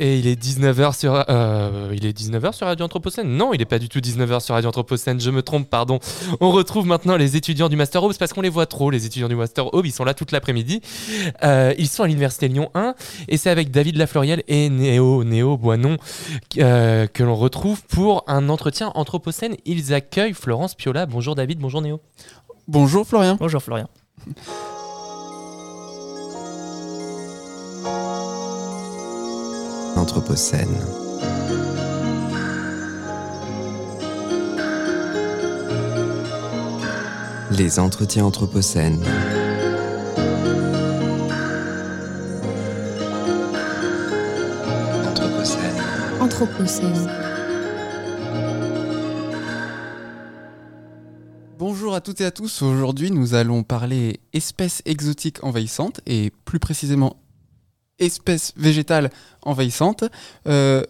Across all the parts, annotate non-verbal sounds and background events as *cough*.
Et il est 19h sur, euh, il est 19h sur Radio Anthropocène Non, il n'est pas du tout 19h sur Radio Anthropocène, je me trompe, pardon. On retrouve maintenant les étudiants du Master Hub, parce qu'on les voit trop, les étudiants du Master Hub, ils sont là toute l'après-midi. Euh, ils sont à l'Université Lyon 1, et c'est avec David Lafloriel et Néo, Néo Boinon euh, que l'on retrouve pour un entretien Anthropocène. Ils accueillent Florence Piola. Bonjour David, bonjour Néo. Bonjour Florian. Bonjour Florian. Les entretiens Anthropocène. Anthropocène. Anthropocène. Bonjour à toutes et à tous. Aujourd'hui, nous allons parler espèces exotiques envahissantes et plus précisément espèces végétales envahissantes. Euh,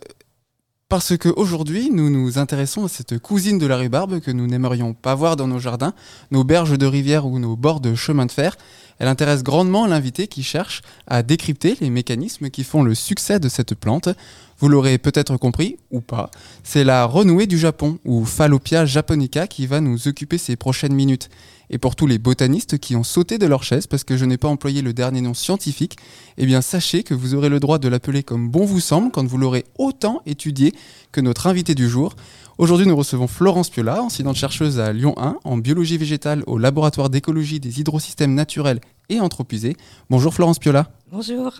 parce qu'aujourd'hui, nous nous intéressons à cette cousine de la rhubarbe que nous n'aimerions pas voir dans nos jardins, nos berges de rivière ou nos bords de chemin de fer. Elle intéresse grandement l'invité qui cherche à décrypter les mécanismes qui font le succès de cette plante. Vous l'aurez peut-être compris, ou pas, c'est la renouée du Japon, ou Phallopia japonica, qui va nous occuper ces prochaines minutes. Et pour tous les botanistes qui ont sauté de leur chaise parce que je n'ai pas employé le dernier nom scientifique, eh bien sachez que vous aurez le droit de l'appeler comme bon vous semble quand vous l'aurez autant étudié que notre invité du jour. Aujourd'hui, nous recevons Florence Piola, enseignante-chercheuse à Lyon 1 en biologie végétale au laboratoire d'écologie des hydrosystèmes naturels et. Bonjour Florence Piola. Bonjour.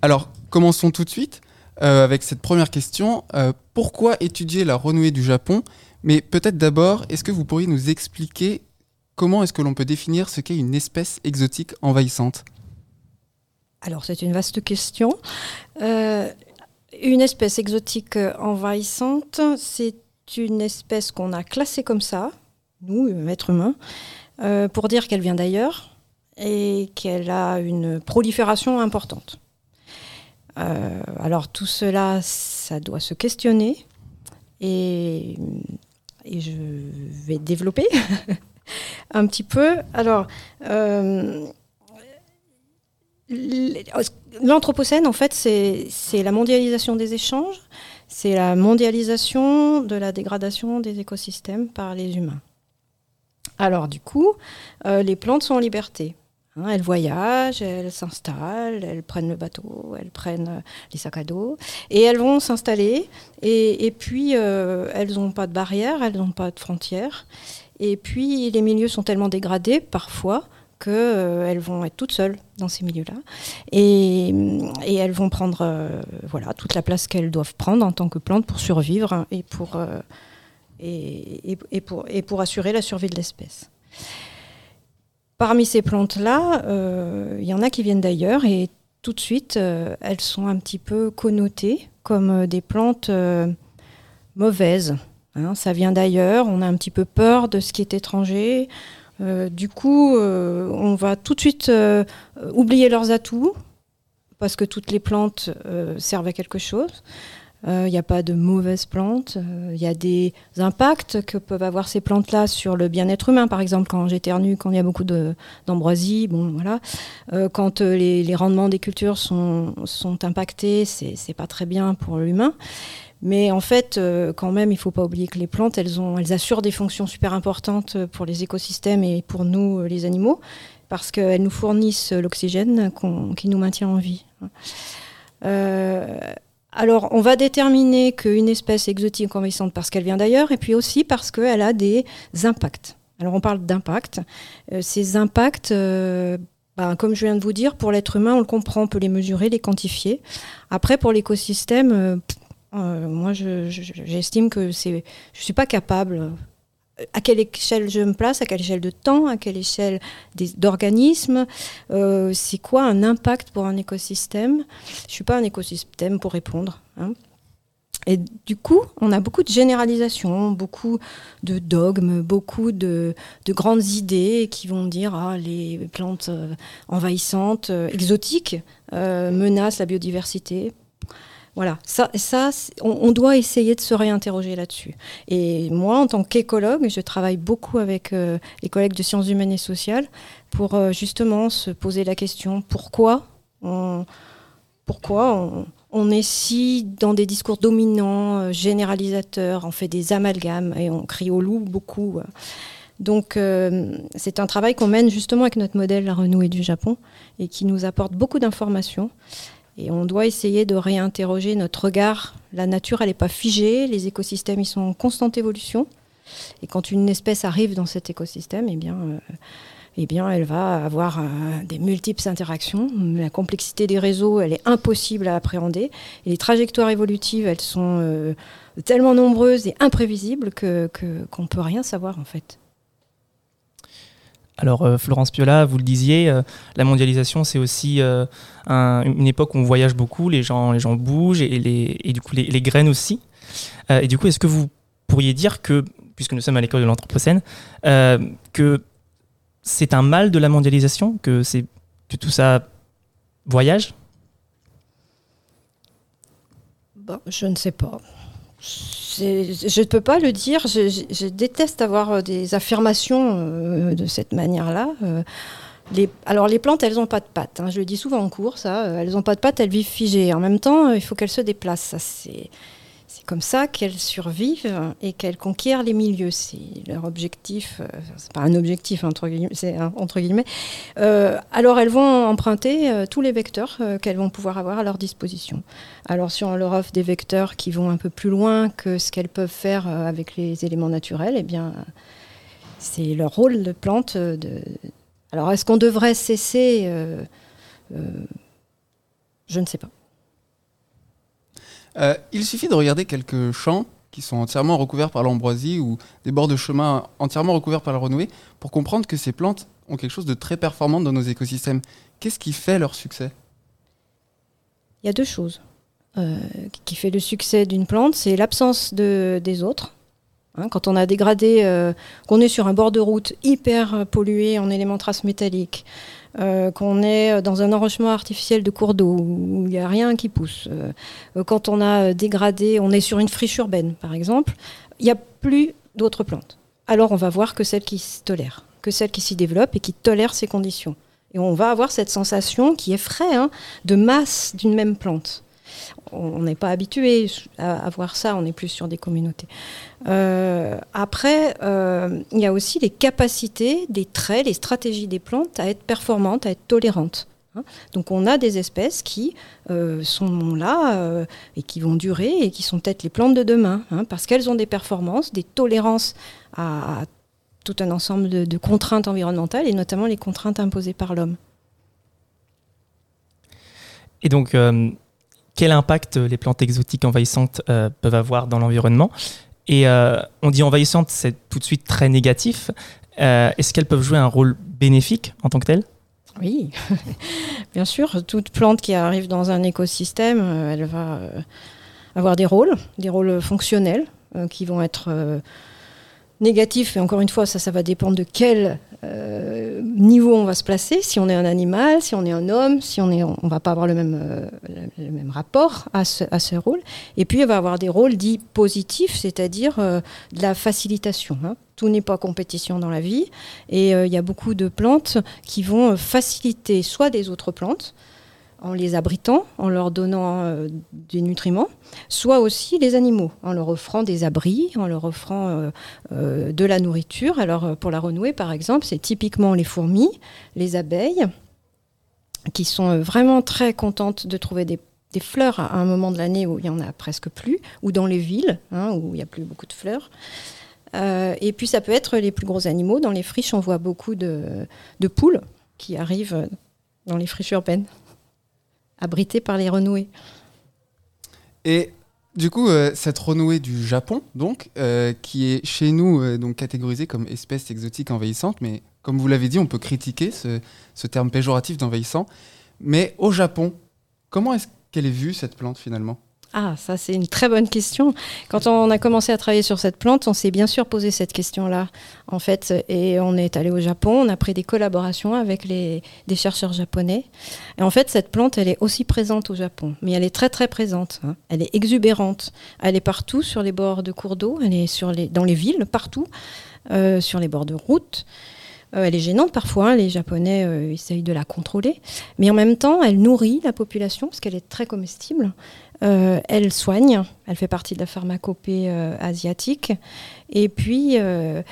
Alors, commençons tout de suite. Euh, avec cette première question. Euh, pourquoi étudier la renouée du Japon? Mais peut-être d'abord, est-ce que vous pourriez nous expliquer comment est-ce que l'on peut définir ce qu'est une espèce exotique envahissante? Alors c'est une vaste question. Euh, une espèce exotique envahissante, c'est une espèce qu'on a classée comme ça, nous, êtres humains, pour dire qu'elle vient d'ailleurs et qu'elle a une prolifération importante. Euh, alors tout cela, ça doit se questionner et, je vais développer *laughs* un petit peu. Alors, euh, l'Anthropocène, en fait, c'est la mondialisation des échanges, c'est la mondialisation de la dégradation des écosystèmes par les humains. Alors, du coup, euh, les plantes sont en liberté. Hein, elles voyagent, elles s'installent, elles prennent le bateau, elles prennent euh, les sacs à dos, et elles vont s'installer. Et, puis, euh, elles n'ont pas de barrières, elles n'ont pas de frontières. Et puis, les milieux sont tellement dégradés, parfois, qu'elles euh, vont être toutes seules dans ces milieux-là. Et, elles vont prendre voilà, toute la place qu'elles doivent prendre en tant que plantes pour survivre et, pour, et pour assurer la survie de l'espèce. Parmi ces plantes-là, euh, il y en a qui viennent d'ailleurs et tout de suite, euh, elles sont un petit peu connotées comme euh, des plantes mauvaises. Hein. ça vient d'ailleurs, on a un petit peu peur de ce qui est étranger. du coup, on va tout de suite oublier leurs atouts parce que toutes les plantes servent à quelque chose. Il euh, n'y a pas de mauvaises plantes. Il euh, y a des impacts que peuvent avoir ces plantes-là sur le bien-être humain. Par exemple, quand j'éternue, quand il y a beaucoup d'ambroisie, bon, voilà. Euh, quand les, rendements des cultures sont, sont impactés, c'est pas très bien pour l'humain. Mais en fait, quand même, il ne faut pas oublier que les plantes, elles, assurent des fonctions super importantes pour les écosystèmes et pour nous, les animaux, parce qu'elles nous fournissent l'oxygène qui nous maintient en vie. Euh, alors, on va déterminer qu'une espèce exotique envahissante parce qu'elle vient d'ailleurs, et puis aussi parce qu'elle a des impacts. Alors, on parle d'impact. Euh, ces impacts, euh, ben, comme je viens de vous dire, pour l'être humain, on le comprend, on peut les mesurer, les quantifier. Après, pour l'écosystème, euh, moi, j'estime que je ne suis pas capable à quelle échelle je me place, à quelle échelle de temps, à quelle échelle d'organismes, euh, c'est quoi un impact pour un écosystème? Je ne suis pas un écosystème pour répondre. Hein. Et du coup, on a beaucoup de généralisations, beaucoup de dogmes, beaucoup de, grandes idées qui vont dire ah, les plantes euh, envahissantes, euh, exotiques, menacent la biodiversité. Voilà, ça, ça on, doit essayer de se réinterroger là-dessus. Et moi, en tant qu'écologue, je travaille beaucoup avec euh, les collègues de sciences humaines et sociales pour euh, justement se poser la question pourquoi on, pourquoi on est si dans des discours dominants, euh, généralisateurs, on fait des amalgames et on crie au loup beaucoup. Donc c'est un travail qu'on mène justement avec notre modèle La Renouée du Japon et qui nous apporte beaucoup d'informations. Et on doit essayer de réinterroger notre regard. La nature, elle n'est pas figée, les écosystèmes, ils sont en constante évolution. Et quand une espèce arrive dans cet écosystème, eh bien, euh, eh bien, elle va avoir euh, des multiples interactions. La complexité des réseaux, elle est impossible à appréhender. Et les trajectoires évolutives, elles sont euh, tellement nombreuses et imprévisibles que que- qu'on ne peut rien savoir en fait. Alors, euh, Florence Piola, vous le disiez, euh, la mondialisation, c'est aussi euh, un- une époque où on voyage beaucoup, les gens, les gens bougent et, les, et du coup, les, graines aussi. Et du coup, est-ce que vous pourriez dire que, puisque nous sommes à l'école de l'Anthropocène, que c'est un mal de la mondialisation, que, que tout ça voyage? Bon, je ne sais pas. Je ne peux pas le dire. Je, déteste avoir euh, des affirmations euh, de cette manière-là. Euh, alors les plantes, elles n'ont pas de pattes. hein. Je le dis souvent en cours, ça. Elles n'ont pas de pattes, elles vivent figées. En même temps, il faut qu'elles se déplacent. Ça, c'est c'est comme ça qu'elles survivent et qu'elles conquièrent les milieux. C'est leur objectif. euh, c'est pas un objectif entre guillemets. Entre guillemets. Euh, alors elles vont emprunter euh, tous les vecteurs qu'elles vont pouvoir avoir à leur disposition. Alors si on leur offre des vecteurs qui vont un peu plus loin que ce qu'elles peuvent faire avec les éléments naturels, eh bien c'est leur rôle de plante. Alors est-ce qu'on devrait cesser Je ne sais pas. Euh, il suffit de regarder quelques champs qui sont entièrement recouverts par l'ambroisie ou des bords de chemin entièrement recouverts par la renouée pour comprendre que ces plantes ont quelque chose de très performant dans nos écosystèmes. Qu'est-ce qui fait leur succès? Il y a deux choses. Euh, qui fait le succès d'une plante, c'est l'absence de, des autres. Hein, quand on a dégradé, euh, qu'on est sur un bord de route hyper pollué en éléments traces métalliques, euh, qu'on est dans un enrochement artificiel de cours d'eau où il n'y a rien qui pousse, euh, euh, quand on a dégradé, on est sur une friche urbaine par exemple, il n'y a plus d'autres plantes. Alors on va voir que celles qui se tolèrent, que celles qui s'y développent et qui tolèrent ces conditions. Et on va avoir cette sensation qui effraie hein, de masse d'une même plante. On n'est pas habitué à, voir ça, on est plus sur des communautés. Euh, après, euh, il y a aussi les capacités, des traits, les stratégies des plantes à être performantes, à être tolérantes. hein. Donc on a des espèces qui euh, sont là et qui vont durer et qui sont peut-être les plantes de demain, hein, parce qu'elles ont des performances, des tolérances à, tout un ensemble de, contraintes environnementales et notamment les contraintes imposées par l'homme. Et donc, quel impact les plantes exotiques envahissantes euh, peuvent avoir dans l'environnement. Et euh, on dit envahissantes, c'est tout de suite très négatif. Euh, Est-ce qu'elles peuvent jouer un rôle bénéfique en tant que telles? Oui, *laughs* bien sûr, toute plante qui arrive dans un écosystème, euh, elle va euh, avoir des rôles, des rôles fonctionnels euh, qui vont être négatifs. Et encore une fois, ça, ça va dépendre de quel euh, niveau on va se placer. Si on est un animal, si on est un homme, si on est, on va pas avoir le même, euh, le, même rapport à ce, à ce rôle. Et puis, il va avoir des rôles dits positifs, c'est-à-dire euh, de la facilitation. hein. Tout n'est pas compétition dans la vie. Et il y a beaucoup de plantes qui vont faciliter soit des autres plantes, en les abritant, en leur donnant euh, des nutriments, soit aussi les animaux, en leur offrant des abris, en leur offrant euh, euh, de la nourriture. Alors pour la renouée, par exemple, c'est typiquement les fourmis, les abeilles, qui sont vraiment très contentes de trouver des, fleurs à un moment de l'année où il y en a presque plus, ou dans les villes, hein, où il n'y a plus beaucoup de fleurs. Et puis ça peut être les plus gros animaux. Dans les friches, on voit beaucoup de poules qui arrivent dans les friches urbaines, abritées par les renouées. Et du coup, euh, cette renouée du Japon, donc, euh, qui est chez nous euh, donc catégorisée comme espèce exotique envahissante, mais comme vous l'avez dit, on peut critiquer ce, ce terme péjoratif d'envahissant. Mais au Japon, comment est-ce qu'elle est vue cette plante finalement? Ah, ça c'est une très bonne question. Quand on a commencé à travailler sur cette plante, on s'est bien sûr posé cette question-là, en fait, et on est allé au Japon, on a pris des collaborations avec des chercheurs japonais. Et en fait, cette plante, elle est aussi présente au Japon, mais elle est très très présente. hein. Elle est exubérante. Elle est partout sur les bords de cours d'eau, elle est dans les villes, partout, euh, sur les bords de route. Euh, elle est gênante parfois, hein, les Japonais euh, essayent de la contrôler, mais en même temps, elle nourrit la population parce qu'elle est très comestible. Euh, elle soigne, elle fait partie de la pharmacopée euh, asiatique, et puis euh,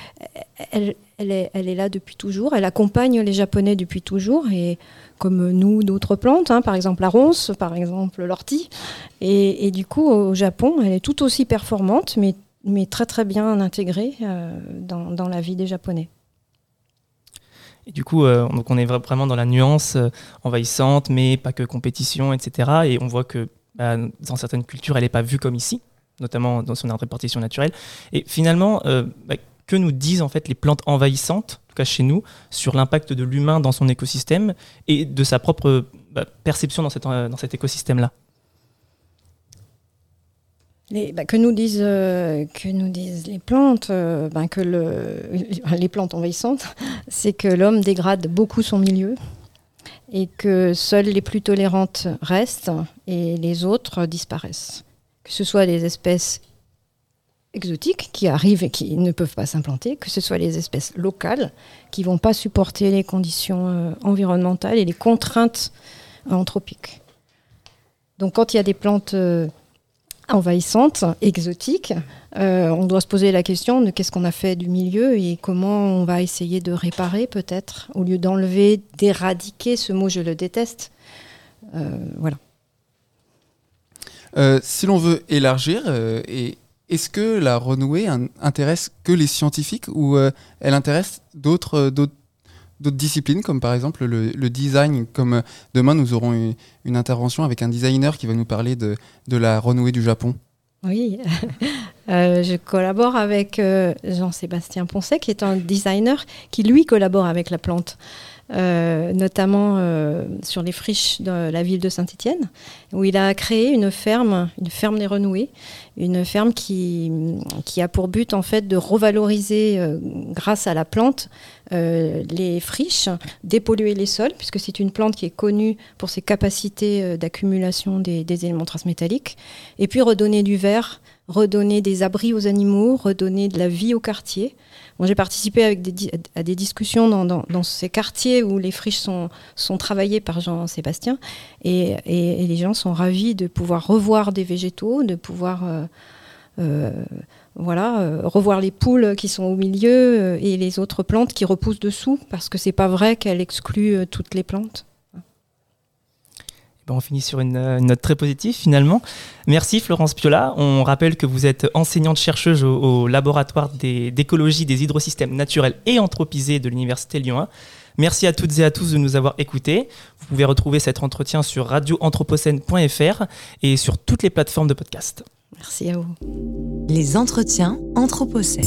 elle, est, là depuis toujours, elle accompagne les Japonais depuis toujours, et comme nous, d'autres plantes, hein, par exemple la ronce, par exemple l'ortie, et, du coup, au Japon, elle est tout aussi performante, mais, très très bien intégrée dans, la vie des Japonais. Et du coup, donc on est vra- vraiment dans la nuance envahissante, mais pas que compétition, etc. Et on voit que bah, dans certaines cultures, elle n'est pas vue comme ici, notamment dans son répartition naturelle. Et finalement, euh, bah, que nous disent en fait les plantes envahissantes, en tout cas chez nous, sur l'impact de l'humain dans son écosystème et de sa propre bah, perception dans, cet, euh, dans cet écosystème-là? Bah, que, nous disent, euh, que nous disent les plantes, euh, que le, *laughs* les plantes envahissantes, c'est que l'homme dégrade beaucoup son milieu et que seules les plus tolérantes restent et les autres disparaissent. Que ce soit les espèces exotiques qui arrivent et qui ne peuvent pas s'implanter, que ce soit les espèces locales qui vont pas supporter les conditions euh, environnementales et les contraintes anthropiques. Donc quand il y a des plantes envahissantes, exotiques, euh, on doit se poser la question de qu'est-ce qu'on a fait du milieu et comment on va essayer de réparer peut-être, au lieu d'enlever, d'éradiquer, ce mot je le déteste. Euh, voilà. Euh, si l'on veut élargir, est-ce que la renouée in- intéresse que les scientifiques ou elle intéresse d'autres d'autres disciplines comme par exemple le, design comme euh, demain nous aurons une, intervention avec un designer qui va nous parler de, de la renouée du Japon. Oui, *laughs* Euh, je collabore avec euh, Jean-Sébastien Poncet, qui est un designer qui, lui, collabore avec la plante, notamment euh, sur les friches de la ville de Saint-Étienne, où il a créé une ferme, une ferme des renouées, une ferme qui, qui a pour but, en fait, de revaloriser, euh, grâce à la plante, euh, les friches, dépolluer les sols, puisque c'est une plante qui est connue pour ses capacités euh, d'accumulation des, des éléments transmétalliques, et puis redonner du verre, redonner des abris aux animaux, redonner de la vie au quartier. J'ai participé avec à des discussions dans, ces quartiers où les friches sont, travaillées par Jean-Sébastien et, et- les gens sont ravis de pouvoir revoir des végétaux, de pouvoir euh, euh, voilà, euh, revoir les poules qui sont au milieu et les autres plantes qui repoussent dessous parce que c'est pas vrai qu'elle exclut toutes les plantes. On finit sur une, euh, une note très positive finalement. Merci Florence Piola. On rappelle que vous êtes enseignante-chercheuse au, laboratoire d'écologie des hydrosystèmes naturels et anthropisés de l'Université Lyon 1. Merci à toutes et à tous de nous avoir écoutés. Vous pouvez retrouver cet entretien sur radioanthropocène.fr et sur toutes les plateformes de podcast. Merci à vous. Les entretiens Anthropocène.